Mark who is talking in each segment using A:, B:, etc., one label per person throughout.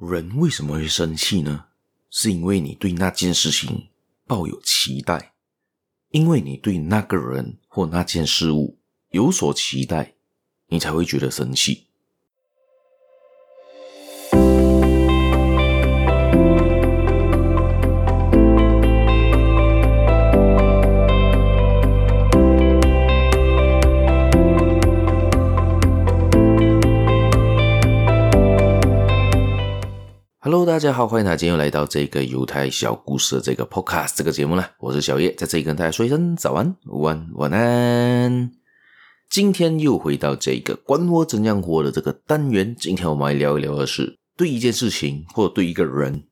A: 人为什么会生气呢？是因为你对那件事情抱有期待，因为你对那个人或那件事物有所期待，你才会觉得生气。Hello，大家好，欢迎大家今天又来到这个犹太小故事的这个 Podcast 这个节目了。我是小叶，在这里跟大家说一声早安、午安、晚安。今天又回到这个管我怎样活的这个单元。今天我们来聊一聊的是，对一件事情或对一个人，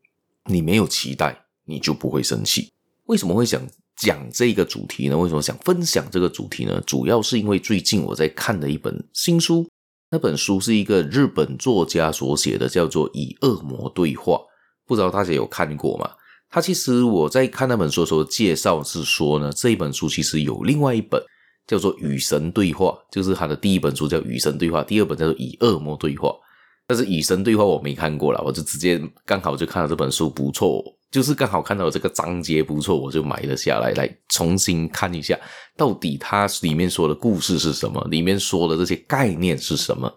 A: 你没有期待，你就不会生气。为什么会想讲这个主题呢？为什么想分享这个主题呢？主要是因为最近我在看的一本新书。那本书是一个日本作家所写的，叫做《与恶魔对话》，不知道大家有看过吗？他其实我在看那本书的时候介绍是说呢，这一本书其实有另外一本叫做《与神对话》，就是他的第一本书叫《与神对话》，第二本叫做《与恶魔对话》。但是《与神对话》我没看过啦，我就直接刚好就看到这本书不错，就是刚好看到这个章节不错，我就买了下来，来重新看一下，到底它里面说的故事是什么，里面说的这些概念是什么。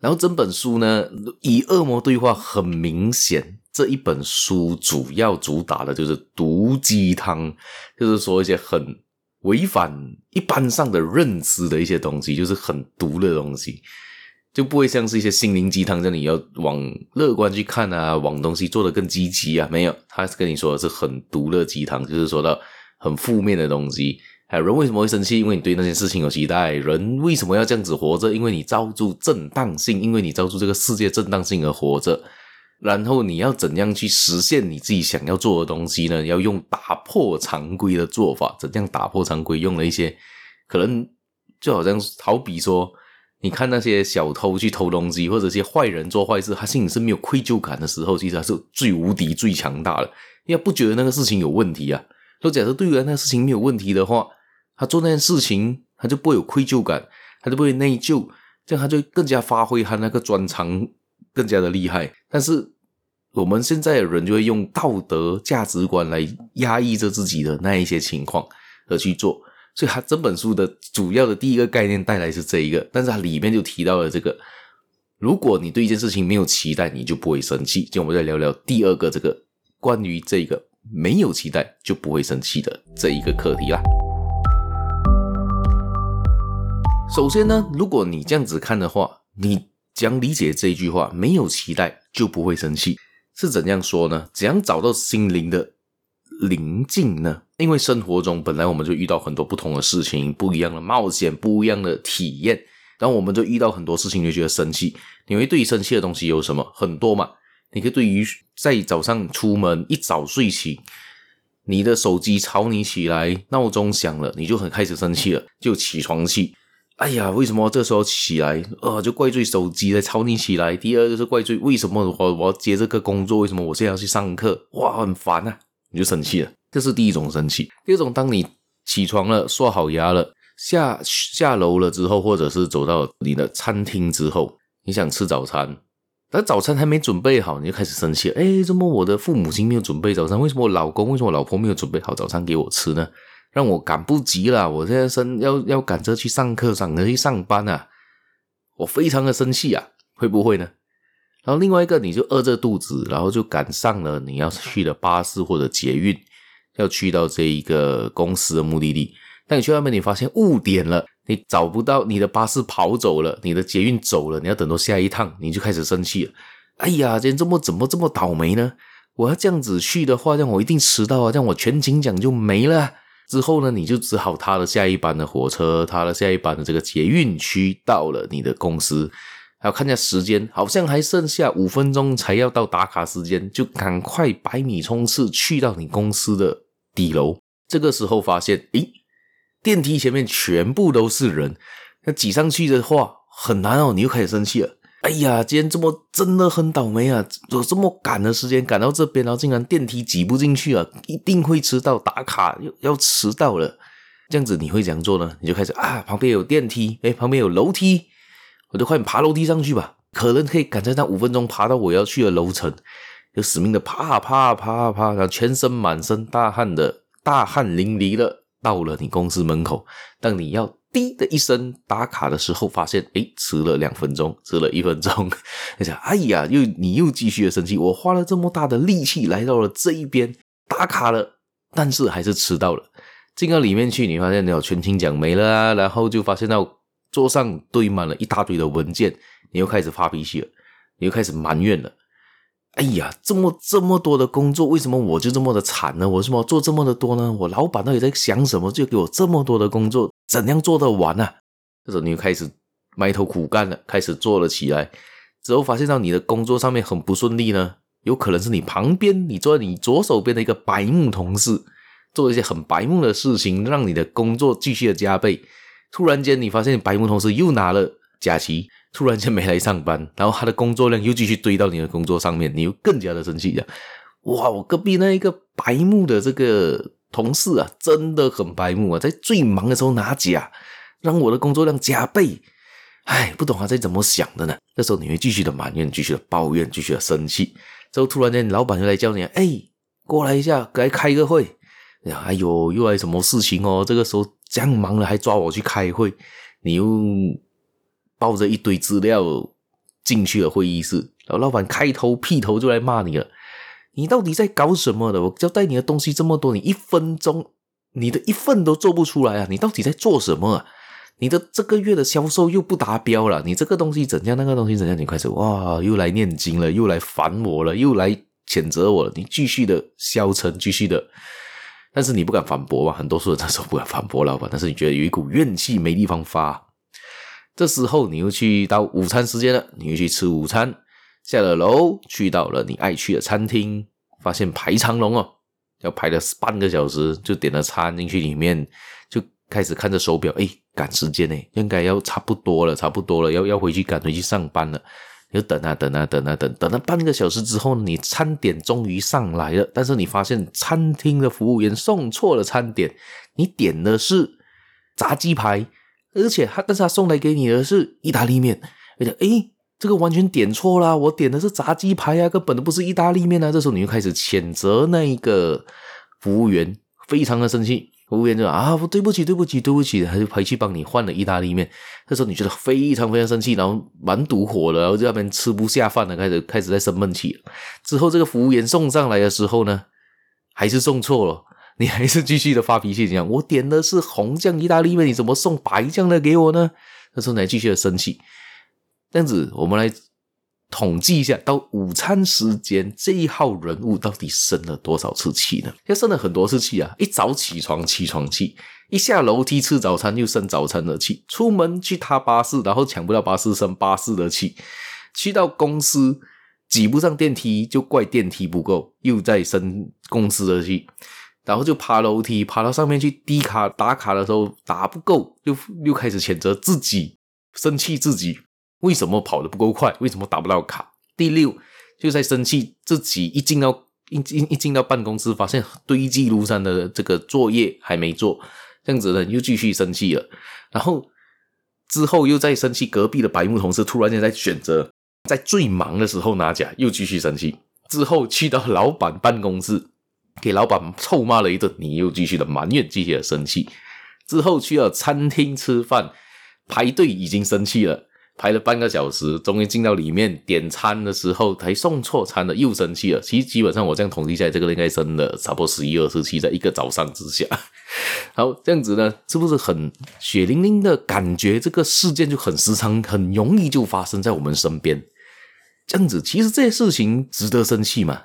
A: 然后整本书呢，《以恶魔对话》很明显，这一本书主要主打的就是毒鸡汤，就是说一些很违反一般上的认知的一些东西，就是很毒的东西。就不会像是一些心灵鸡汤，这样你要往乐观去看啊，往东西做得更积极啊，没有，他是跟你说的是很毒的鸡汤，就是说到很负面的东西。还有人为什么会生气？因为你对那件事情有期待。人为什么要这样子活着？因为你造就正当性，因为你造就这个世界正当性而活着。然后你要怎样去实现你自己想要做的东西呢？要用打破常规的做法。怎样打破常规？用了一些可能就好像好比说。你看那些小偷去偷东西，或者一些坏人做坏事，他心里是没有愧疚感的时候，其实他是最无敌、最强大的。因为不觉得那个事情有问题啊。说假设对于那个事情没有问题的话，他做那件事情他就不会有愧疚感，他就不会内疚，这样他就更加发挥他那个专长，更加的厉害。但是我们现在的人就会用道德价值观来压抑着自己的那一些情况而去做。所以，他整本书的主要的第一个概念带来是这一个，但是它里面就提到了这个：如果你对一件事情没有期待，你就不会生气。今天我们再聊聊第二个这个关于这个没有期待就不会生气的这一个课题啦。首先呢，如果你这样子看的话，你将理解这一句话：没有期待就不会生气，是怎样说呢？怎样找到心灵的宁静呢？因为生活中本来我们就遇到很多不同的事情，不一样的冒险，不一样的体验，然后我们就遇到很多事情，就觉得生气。你会对生气的东西有什么？很多嘛。你可以对于在早上出门一早睡起，你的手机吵你起来，闹钟响了，你就很开始生气了，就起床气。哎呀，为什么这时候起来？呃，就怪罪手机在吵你起来。第二就是怪罪为什么我我要接这个工作？为什么我现在要去上课？哇，很烦啊，你就生气了。这是第一种生气。第二种，当你起床了，刷好牙了，下下楼了之后，或者是走到你的餐厅之后，你想吃早餐，但早餐还没准备好，你就开始生气了。诶，怎么我的父母亲没有准备早餐？为什么我老公、为什么我老婆没有准备好早餐给我吃呢？让我赶不及了，我现在生要要赶着去上课，赶着去上班啊！我非常的生气啊，会不会呢？然后另外一个，你就饿着肚子，然后就赶上了你要去的巴士或者捷运。要去到这一个公司的目的地，但你去外面，你发现误点了，你找不到你的巴士跑走了，你的捷运走了，你要等到下一趟，你就开始生气了。哎呀，今天这么怎么这么倒霉呢？我要这样子去的话，这样我一定迟到啊，这样我全勤奖就没了。之后呢，你就只好踏了下一班的火车，踏了下一班的这个捷运，去到了你的公司。还要看一下时间，好像还剩下五分钟才要到打卡时间，就赶快百米冲刺去到你公司的底楼。这个时候发现，诶，电梯前面全部都是人，那挤上去的话很难哦。你又开始生气了。哎呀，今天这么真的很倒霉啊！有这么赶的时间赶到这边，然后竟然电梯挤不进去啊，一定会迟到，打卡又要迟到了。这样子你会怎样做呢？你就开始啊，旁边有电梯，哎，旁边有楼梯。我就快点爬楼梯上去吧，可能可以赶在那五分钟爬到我要去的楼层，就死命的啪啪啪啪，然后全身满身大汗的，大汗淋漓的到了你公司门口。当你要滴的一声打卡的时候，发现诶，迟了两分钟，迟了一分钟，你想，哎呀，又你又继续的生气，我花了这么大的力气来到了这一边打卡了，但是还是迟到了。进到里面去，你发现你有全勤奖没了，然后就发现到桌上堆满了一大堆的文件，你又开始发脾气了，你又开始埋怨了。哎呀，这么这么多的工作，为什么我就这么的惨呢？我为什么做这么的多呢？我老板到底在想什么？就给我这么多的工作，怎样做得完啊？这时候你又开始埋头苦干了，开始做了起来。之后发现到你的工作上面很不顺利呢，有可能是你旁边你坐在你左手边的一个白目同事。做一些很白目的事情，让你的工作继续的加倍。突然间，你发现白目同事又拿了假期，突然间没来上班，然后他的工作量又继续堆到你的工作上面，你又更加的生气了。哇，我隔壁那一个白目的这个同事啊，真的很白目啊，在最忙的时候拿假，让我的工作量加倍。唉，不懂他在怎么想的呢？这时候你会继续的埋怨，继续的抱怨，继续的生气。之后突然间，老板就来叫你，哎，过来一下，来开个会。哎呦，又来什么事情哦？这个时候这样忙了，还抓我去开会，你又抱着一堆资料进去了会议室，然后老板开头劈头就来骂你了。你到底在搞什么的？我交代你的东西这么多，你一分钟你的一份都做不出来啊！你到底在做什么啊？你的这个月的销售又不达标了，你这个东西怎样？那个东西怎样？你开始哇，又来念经了，又来烦我了，又来谴责我了。你继续的消沉，继续的。但是你不敢反驳吧？很多时候这时候不敢反驳老板，但是你觉得有一股怨气没地方发。这时候你又去到午餐时间了，你又去吃午餐，下了楼去到了你爱去的餐厅，发现排长龙哦，要排了半个小时，就点了餐进去里面，就开始看着手表，哎，赶时间呢，应该要差不多了，差不多了，要要回去赶回去上班了。就等啊等啊等啊等，等了半个小时之后，你餐点终于上来了。但是你发现餐厅的服务员送错了餐点，你点的是炸鸡排，而且他但是他送来给你的是意大利面。而且诶，这个完全点错了，我点的是炸鸡排啊，根本都不是意大利面啊。这时候你就开始谴责那一个服务员，非常的生气。服务员就啊，对不起，对不起，对不起，他就回去帮你换了意大利面。这时候你觉得非常非常生气，然后满肚火了，然后在那边吃不下饭了，开始开始在生闷气。之后这个服务员送上来的时候呢，还是送错了，你还是继续的发脾气，这样我点的是红酱意大利面，你怎么送白酱的给我呢？这时候你还继续的生气。这样子，我们来。统计一下，到午餐时间，这一号人物到底生了多少次气呢？要生了很多次气啊！一早起床，起床气；一下楼梯吃早餐，又生早餐的气；出门去搭巴士，然后抢不到巴士，生巴士的气；去到公司挤不上电梯，就怪电梯不够，又在生公司的气；然后就爬楼梯，爬到上面去滴卡打卡的时候打不够，又又开始谴责自己，生气自己。为什么跑得不够快？为什么打不到卡？第六，就在生气自己一进到一进一进到办公室，发现堆积如山的这个作业还没做，这样子呢又继续生气了。然后之后又在生气，隔壁的白木同事突然间在选择在最忙的时候拿假，又继续生气。之后去到老板办公室，给老板臭骂了一顿，你又继续的埋怨，继续的生气。之后去了餐厅吃饭，排队已经生气了。排了半个小时，终于进到里面点餐的时候，还送错餐了，又生气了。其实基本上我这样统计下来，这个应该生了差不多十一二次气，在一个早上之下。好，这样子呢，是不是很血淋淋的感觉？这个事件就很时常、很容易就发生在我们身边。这样子，其实这些事情值得生气吗？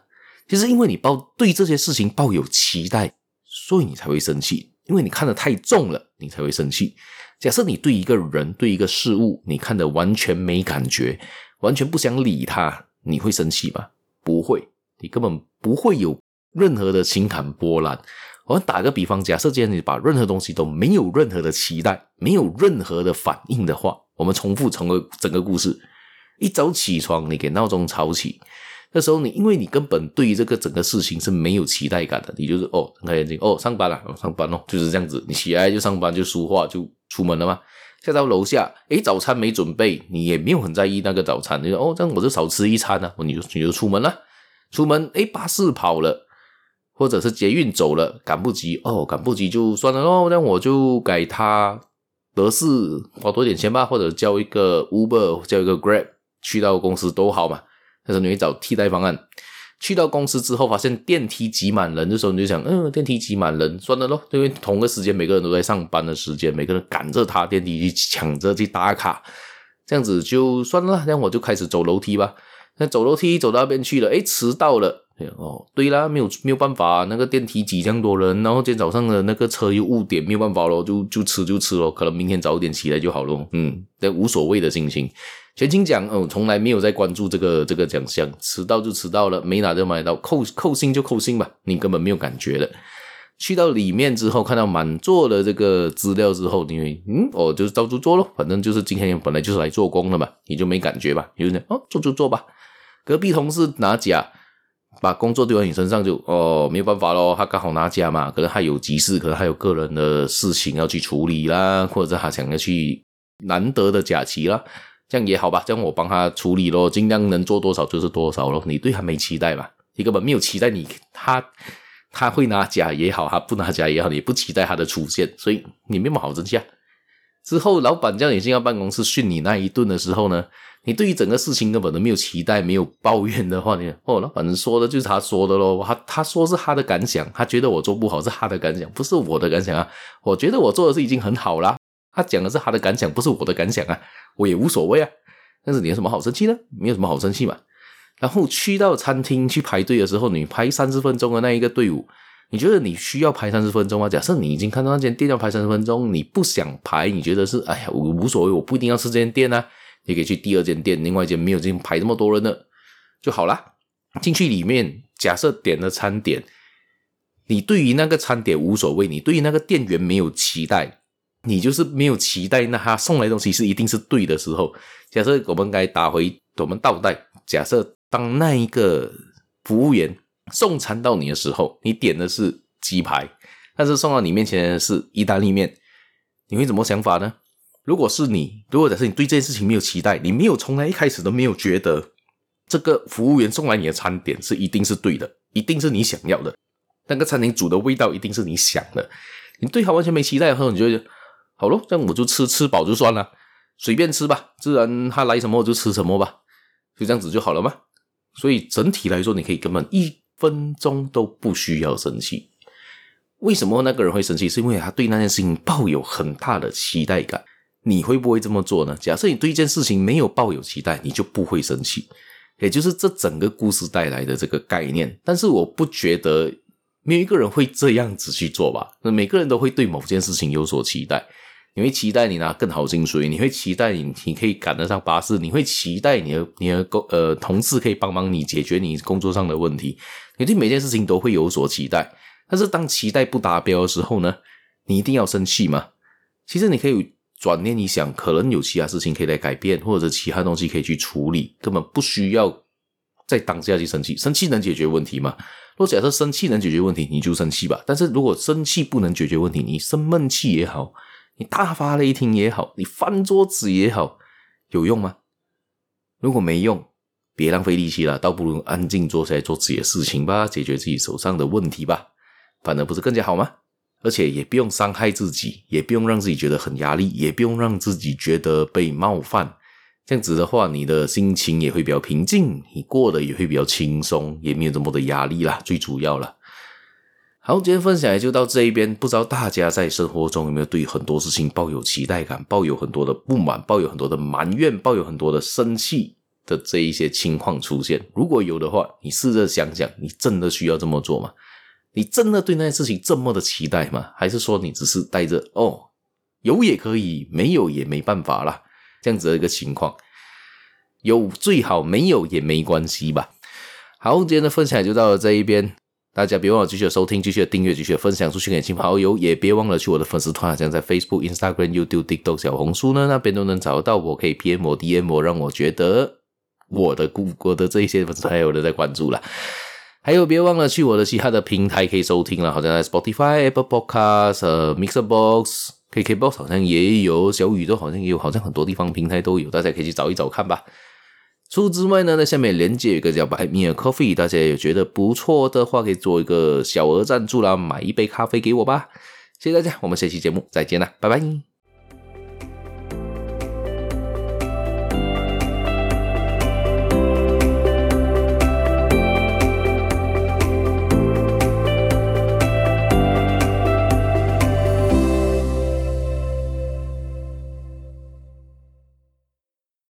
A: 其实因为你抱对这些事情抱有期待，所以你才会生气。因为你看得太重了，你才会生气。假设你对一个人、对一个事物，你看得完全没感觉，完全不想理他，你会生气吗？不会，你根本不会有任何的情感波澜。我们打个比方，假设今天你把任何东西都没有任何的期待，没有任何的反应的话，我们重复整个整个故事。一早起床，你给闹钟吵起。那时候你，因为你根本对于这个整个事情是没有期待感的，你就是哦睁开眼睛哦上班了，上班哦就是这样子，你起来就上班就说话就出门了嘛。下到楼下，诶，早餐没准备，你也没有很在意那个早餐，你说哦，这样我就少吃一餐呢、啊，你就你就出门了，出门，诶，巴士跑了，或者是捷运走了，赶不及，哦，赶不及就算了哦，那我就改他德士花多点钱吧，或者叫一个 Uber，叫一个 Grab 去到公司都好嘛，但是你会找替代方案。去到公司之后，发现电梯挤满人的时候，你就想，嗯，电梯挤满人，算了咯，因为同个时间每个人都在上班的时间，每个人赶着搭电梯去抢着去打卡，这样子就算了，那我就开始走楼梯吧。那走楼梯走到那边去了，诶，迟到了。哦，对啦，没有没有办法，那个电梯挤这样多人，然后今天早上的那个车又误点，没有办法咯，就就迟就迟咯，可能明天早点起来就好咯。嗯，这无所谓的心情。全勤奖哦，从来没有在关注这个这个奖项，迟到就迟到了，没拿就没拿到，扣扣薪就扣薪吧，你根本没有感觉的。去到里面之后，看到满座的这个资料之后，你嗯，哦，就是照做做咯，反正就是今天本来就是来做工的嘛，你就没感觉吧？有点哦，做就做吧。隔壁同事拿奖。把工作丢到你身上就哦，没有办法咯，他刚好拿奖嘛，可能还有急事，可能还有个人的事情要去处理啦，或者他想要去难得的假期啦，这样也好吧，这样我帮他处理咯，尽量能做多少就是多少咯。你对他没期待吧？你根本没有期待你他他会拿假也好，他不拿假也好，你不期待他的出现，所以你没有好生气啊。之后老板叫你进到办公室训你那一顿的时候呢？你对于整个事情根本都没有期待，没有抱怨的话，你哦，老板说的就是他说的咯。他他说是他的感想，他觉得我做不好是他的感想，不是我的感想啊。我觉得我做的是已经很好啦。他讲的是他的感想，不是我的感想啊。我也无所谓啊。但是你有什么好生气呢？没有什么好生气嘛。然后去到餐厅去排队的时候，你排三十分钟的那一个队伍，你觉得你需要排三十分钟吗？假设你已经看到那间店要排三十分钟，你不想排，你觉得是哎呀，我无所谓，我不一定要吃这间店啊。你可以去第二间店，另外一间没有进排这么多人的就好啦。进去里面，假设点了餐点，你对于那个餐点无所谓，你对于那个店员没有期待，你就是没有期待，那他送来的东西是一定是对的时候。假设我们该打回，我们倒带，假设当那一个服务员送餐到你的时候，你点的是鸡排，但是送到你面前的是意大利面，你会怎么想法呢？如果是你，如果假设你对这件事情没有期待，你没有从来一开始都没有觉得这个服务员送来你的餐点是一定是对的，一定是你想要的，那个餐厅煮的味道一定是你想的，你对他完全没期待的时候，你就觉得好咯，这样我就吃吃饱就算了，随便吃吧，自然他来什么我就吃什么吧，就这样子就好了嘛。所以整体来说，你可以根本一分钟都不需要生气。为什么那个人会生气？是因为他对那件事情抱有很大的期待感。你会不会这么做呢？假设你对一件事情没有抱有期待，你就不会生气，也就是这整个故事带来的这个概念。但是我不觉得没有一个人会这样子去做吧？那每个人都会对某件事情有所期待。你会期待你拿更好薪水，你会期待你你可以赶得上巴士，你会期待你的你的工呃同事可以帮忙你解决你工作上的问题。你对每件事情都会有所期待，但是当期待不达标的时候呢？你一定要生气吗？其实你可以。转念一想，可能有其他事情可以来改变，或者其他东西可以去处理，根本不需要在当下去生气。生气能解决问题吗？如果假设生气能解决问题，你就生气吧。但是如果生气不能解决问题，你生闷气也好，你大发雷霆也好，你翻桌子也好，有用吗？如果没用，别浪费力气了，倒不如安静坐下来做自己的事情吧，解决自己手上的问题吧，反而不是更加好吗？而且也不用伤害自己，也不用让自己觉得很压力，也不用让自己觉得被冒犯。这样子的话，你的心情也会比较平静，你过得也会比较轻松，也没有这么多的压力啦。最主要了。好，今天分享也就到这一边。不知道大家在生活中有没有对很多事情抱有期待感，抱有很多的不满，抱有很多的埋怨，抱有很多的生气的这一些情况出现？如果有的话，你试着想想，你真的需要这么做吗？你真的对那件事情这么的期待吗？还是说你只是带着哦，有也可以，没有也没办法啦，这样子的一个情况？有最好，没有也没关系吧。好，今天的分享就到了这一边，大家别忘了继续收听，继续订阅，继续分享出去给亲朋好友，也别忘了去我的粉丝团，像在 Facebook、Instagram、YouTube、TikTok、小红书呢，那边都能找到我，可以 PM 我、DM 我，让我觉得我的故我的这些粉丝还有人在关注啦。还有，别忘了去我的其他的平台可以收听了，好像在 Spotify、Apple Podcast、呃 Mixer Box，KKBOX 好像也有，小宇宙好像也有，好像很多地方平台都有，大家可以去找一找看吧。除此之外呢，在下面连接有一个叫 Buy Me a Coffee，大家有觉得不错的话，可以做一个小额赞助啦，买一杯咖啡给我吧。谢谢大家，我们下期节目再见啦，拜拜。